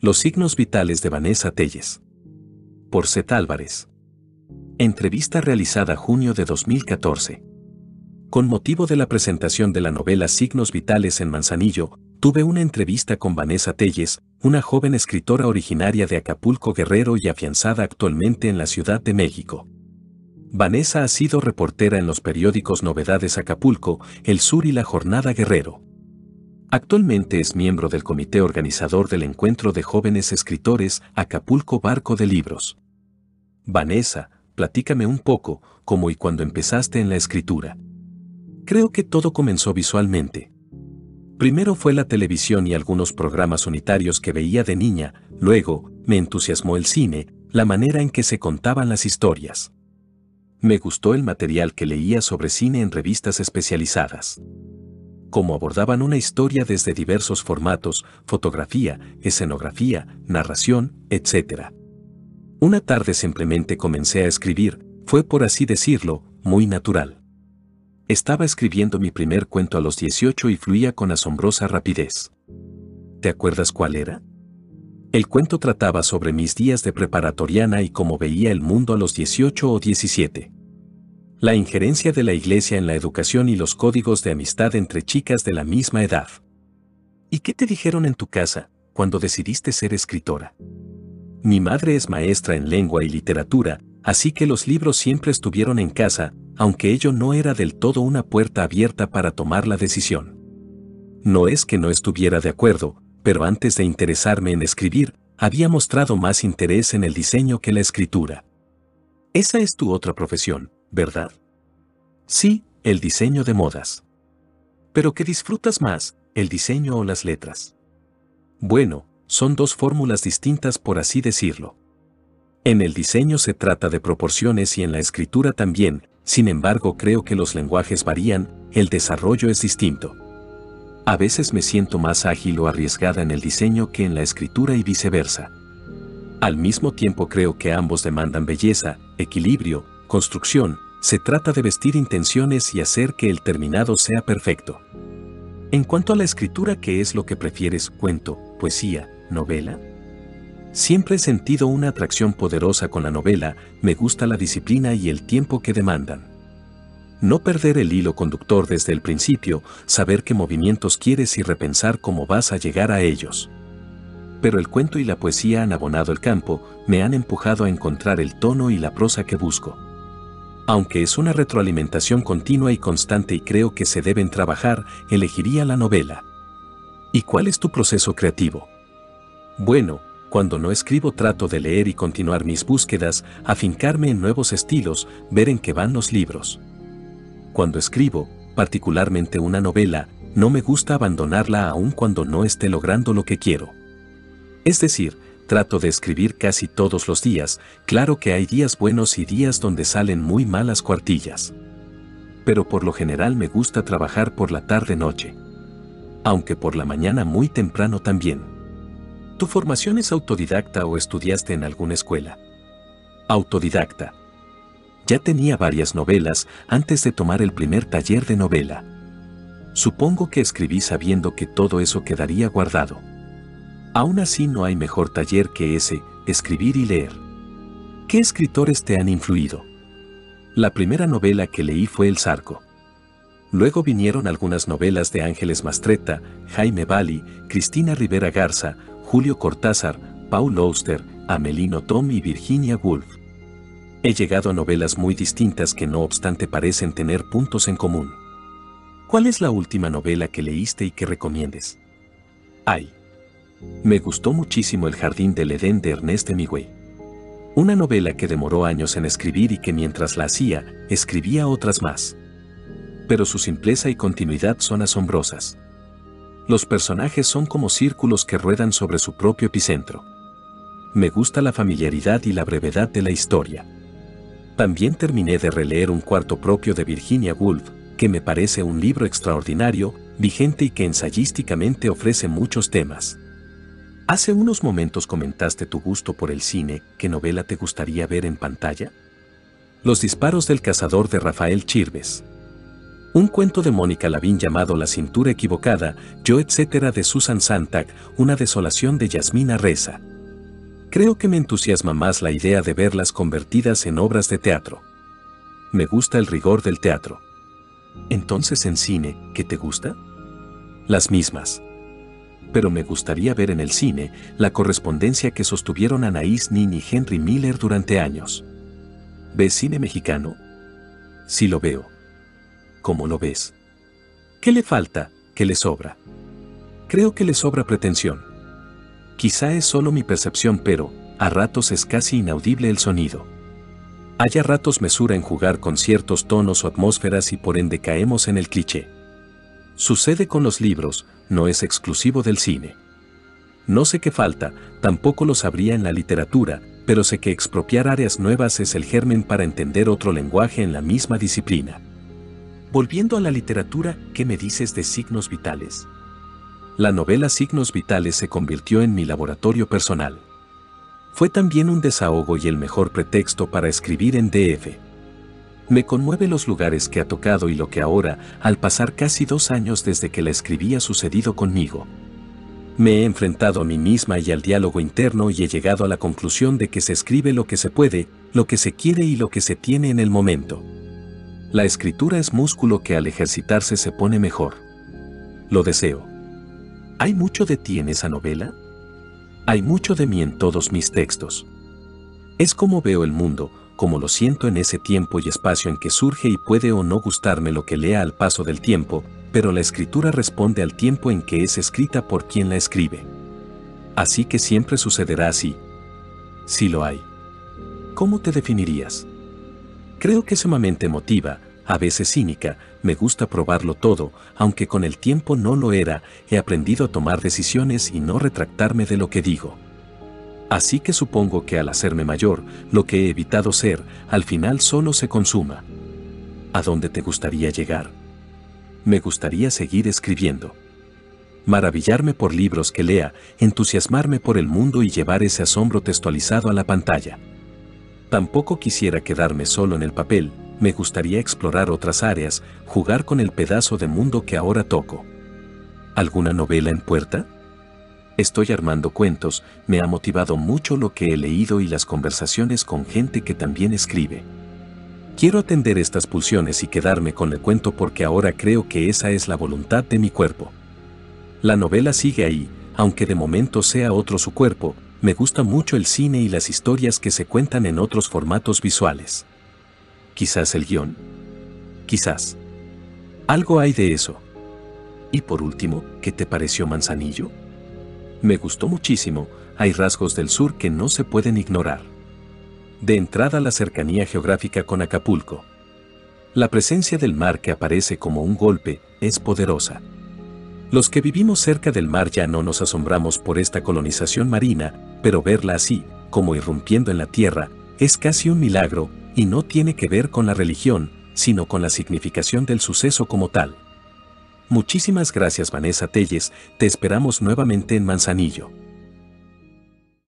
Los signos vitales de Vanessa Telles. Por Seth Álvarez. Entrevista realizada junio de 2014. Con motivo de la presentación de la novela Signos Vitales en Manzanillo, tuve una entrevista con Vanessa Telles, una joven escritora originaria de Acapulco Guerrero y afianzada actualmente en la Ciudad de México. Vanessa ha sido reportera en los periódicos Novedades Acapulco, El Sur y La Jornada Guerrero. Actualmente es miembro del comité organizador del Encuentro de Jóvenes Escritores Acapulco Barco de Libros. Vanessa, platícame un poco, cómo y cuando empezaste en la escritura. Creo que todo comenzó visualmente. Primero fue la televisión y algunos programas unitarios que veía de niña, luego, me entusiasmó el cine, la manera en que se contaban las historias. Me gustó el material que leía sobre cine en revistas especializadas. Cómo abordaban una historia desde diversos formatos, fotografía, escenografía, narración, etc. Una tarde simplemente comencé a escribir, fue por así decirlo, muy natural. Estaba escribiendo mi primer cuento a los 18 y fluía con asombrosa rapidez. ¿Te acuerdas cuál era? El cuento trataba sobre mis días de preparatoriana y cómo veía el mundo a los 18 o 17. La injerencia de la iglesia en la educación y los códigos de amistad entre chicas de la misma edad. ¿Y qué te dijeron en tu casa cuando decidiste ser escritora? Mi madre es maestra en lengua y literatura, así que los libros siempre estuvieron en casa, aunque ello no era del todo una puerta abierta para tomar la decisión. No es que no estuviera de acuerdo, pero antes de interesarme en escribir, había mostrado más interés en el diseño que la escritura. Esa es tu otra profesión, ¿verdad? Sí, el diseño de modas. ¿Pero qué disfrutas más, el diseño o las letras? Bueno, son dos fórmulas distintas por así decirlo. En el diseño se trata de proporciones y en la escritura también, sin embargo creo que los lenguajes varían, el desarrollo es distinto. A veces me siento más ágil o arriesgada en el diseño que en la escritura y viceversa. Al mismo tiempo creo que ambos demandan belleza, equilibrio, construcción, se trata de vestir intenciones y hacer que el terminado sea perfecto. En cuanto a la escritura, ¿qué es lo que prefieres? ¿Cuento, poesía, novela? Siempre he sentido una atracción poderosa con la novela, me gusta la disciplina y el tiempo que demandan. No perder el hilo conductor desde el principio, saber qué movimientos quieres y repensar cómo vas a llegar a ellos. Pero el cuento y la poesía han abonado el campo, me han empujado a encontrar el tono y la prosa que busco. Aunque es una retroalimentación continua y constante y creo que se deben trabajar, elegiría la novela. ¿Y cuál es tu proceso creativo? Bueno, cuando no escribo trato de leer y continuar mis búsquedas, afincarme en nuevos estilos, ver en qué van los libros. Cuando escribo, particularmente una novela, no me gusta abandonarla aun cuando no esté logrando lo que quiero. Es decir, trato de escribir casi todos los días, claro que hay días buenos y días donde salen muy malas cuartillas. Pero por lo general me gusta trabajar por la tarde-noche. Aunque por la mañana muy temprano también. ¿Tu formación es autodidacta o estudiaste en alguna escuela? Autodidacta. Ya tenía varias novelas antes de tomar el primer taller de novela. Supongo que escribí sabiendo que todo eso quedaría guardado. Aún así no hay mejor taller que ese, escribir y leer. ¿Qué escritores te han influido? La primera novela que leí fue El Zarco. Luego vinieron algunas novelas de Ángeles Mastretta, Jaime Bali, Cristina Rivera Garza, Julio Cortázar, Paul Auster, Amelino Tom y Virginia Woolf. He llegado a novelas muy distintas que no obstante parecen tener puntos en común. ¿Cuál es la última novela que leíste y que recomiendes? Ay. Me gustó muchísimo El Jardín del Edén de Ernest Hemingway. Una novela que demoró años en escribir y que mientras la hacía, escribía otras más. Pero su simpleza y continuidad son asombrosas. Los personajes son como círculos que ruedan sobre su propio epicentro. Me gusta la familiaridad y la brevedad de la historia. También terminé de releer un cuarto propio de Virginia Woolf, que me parece un libro extraordinario, vigente y que ensayísticamente ofrece muchos temas. Hace unos momentos comentaste tu gusto por el cine, ¿qué novela te gustaría ver en pantalla? Los disparos del cazador de Rafael Chirves. Un cuento de Mónica Lavín llamado La cintura equivocada, Yo etcétera de Susan Sontag, una desolación de Yasmina Reza. Creo que me entusiasma más la idea de verlas convertidas en obras de teatro. Me gusta el rigor del teatro. Entonces en cine, ¿qué te gusta? Las mismas. Pero me gustaría ver en el cine la correspondencia que sostuvieron Anaís Nin y Henry Miller durante años. ¿Ves cine mexicano? Sí lo veo ¿Cómo lo ves? ¿Qué le falta? ¿Qué le sobra? Creo que le sobra pretensión. Quizá es solo mi percepción, pero, a ratos es casi inaudible el sonido. Hay a ratos mesura en jugar con ciertos tonos o atmósferas y por ende caemos en el cliché. Sucede con los libros, no es exclusivo del cine. No sé qué falta, tampoco lo sabría en la literatura, pero sé que expropiar áreas nuevas es el germen para entender otro lenguaje en la misma disciplina. Volviendo a la literatura, ¿qué me dices de signos vitales? La novela Signos Vitales se convirtió en mi laboratorio personal. Fue también un desahogo y el mejor pretexto para escribir en DF. Me conmueve los lugares que ha tocado y lo que ahora, al pasar casi dos años desde que la escribí, ha sucedido conmigo. Me he enfrentado a mí misma y al diálogo interno y he llegado a la conclusión de que se escribe lo que se puede, lo que se quiere y lo que se tiene en el momento. La escritura es músculo que al ejercitarse se pone mejor. Lo deseo. ¿Hay mucho de ti en esa novela? Hay mucho de mí en todos mis textos. Es como veo el mundo, como lo siento en ese tiempo y espacio en que surge y puede o no gustarme lo que lea al paso del tiempo, pero la escritura responde al tiempo en que es escrita por quien la escribe. Así que siempre sucederá así. Si lo hay. ¿Cómo te definirías? Creo que sumamente emotiva, a veces cínica, me gusta probarlo todo, aunque con el tiempo no lo era, he aprendido a tomar decisiones y no retractarme de lo que digo. Así que supongo que al hacerme mayor, lo que he evitado ser, al final solo se consuma. ¿A dónde te gustaría llegar? Me gustaría seguir escribiendo. Maravillarme por libros que lea, entusiasmarme por el mundo y llevar ese asombro textualizado a la pantalla. Tampoco quisiera quedarme solo en el papel, me gustaría explorar otras áreas, jugar con el pedazo de mundo que ahora toco. ¿Alguna novela en puerta? Estoy armando cuentos, me ha motivado mucho lo que he leído y las conversaciones con gente que también escribe. Quiero atender estas pulsiones y quedarme con el cuento porque ahora creo que esa es la voluntad de mi cuerpo. La novela sigue ahí, aunque de momento sea otro su cuerpo, me gusta mucho el cine y las historias que se cuentan en otros formatos visuales. Quizás el guion. Quizás. Algo hay de eso. Y por último, ¿qué te pareció Manzanillo? Me gustó muchísimo, hay rasgos del sur que no se pueden ignorar. De entrada la cercanía geográfica con Acapulco. La presencia del mar que aparece como un golpe es poderosa. Los que vivimos cerca del mar ya no nos asombramos por esta colonización marina, pero verla así, como irrumpiendo en la tierra, es casi un milagro, y no tiene que ver con la religión, sino con la significación del suceso como tal. Muchísimas gracias Vanessa Telles, te esperamos nuevamente en Manzanillo.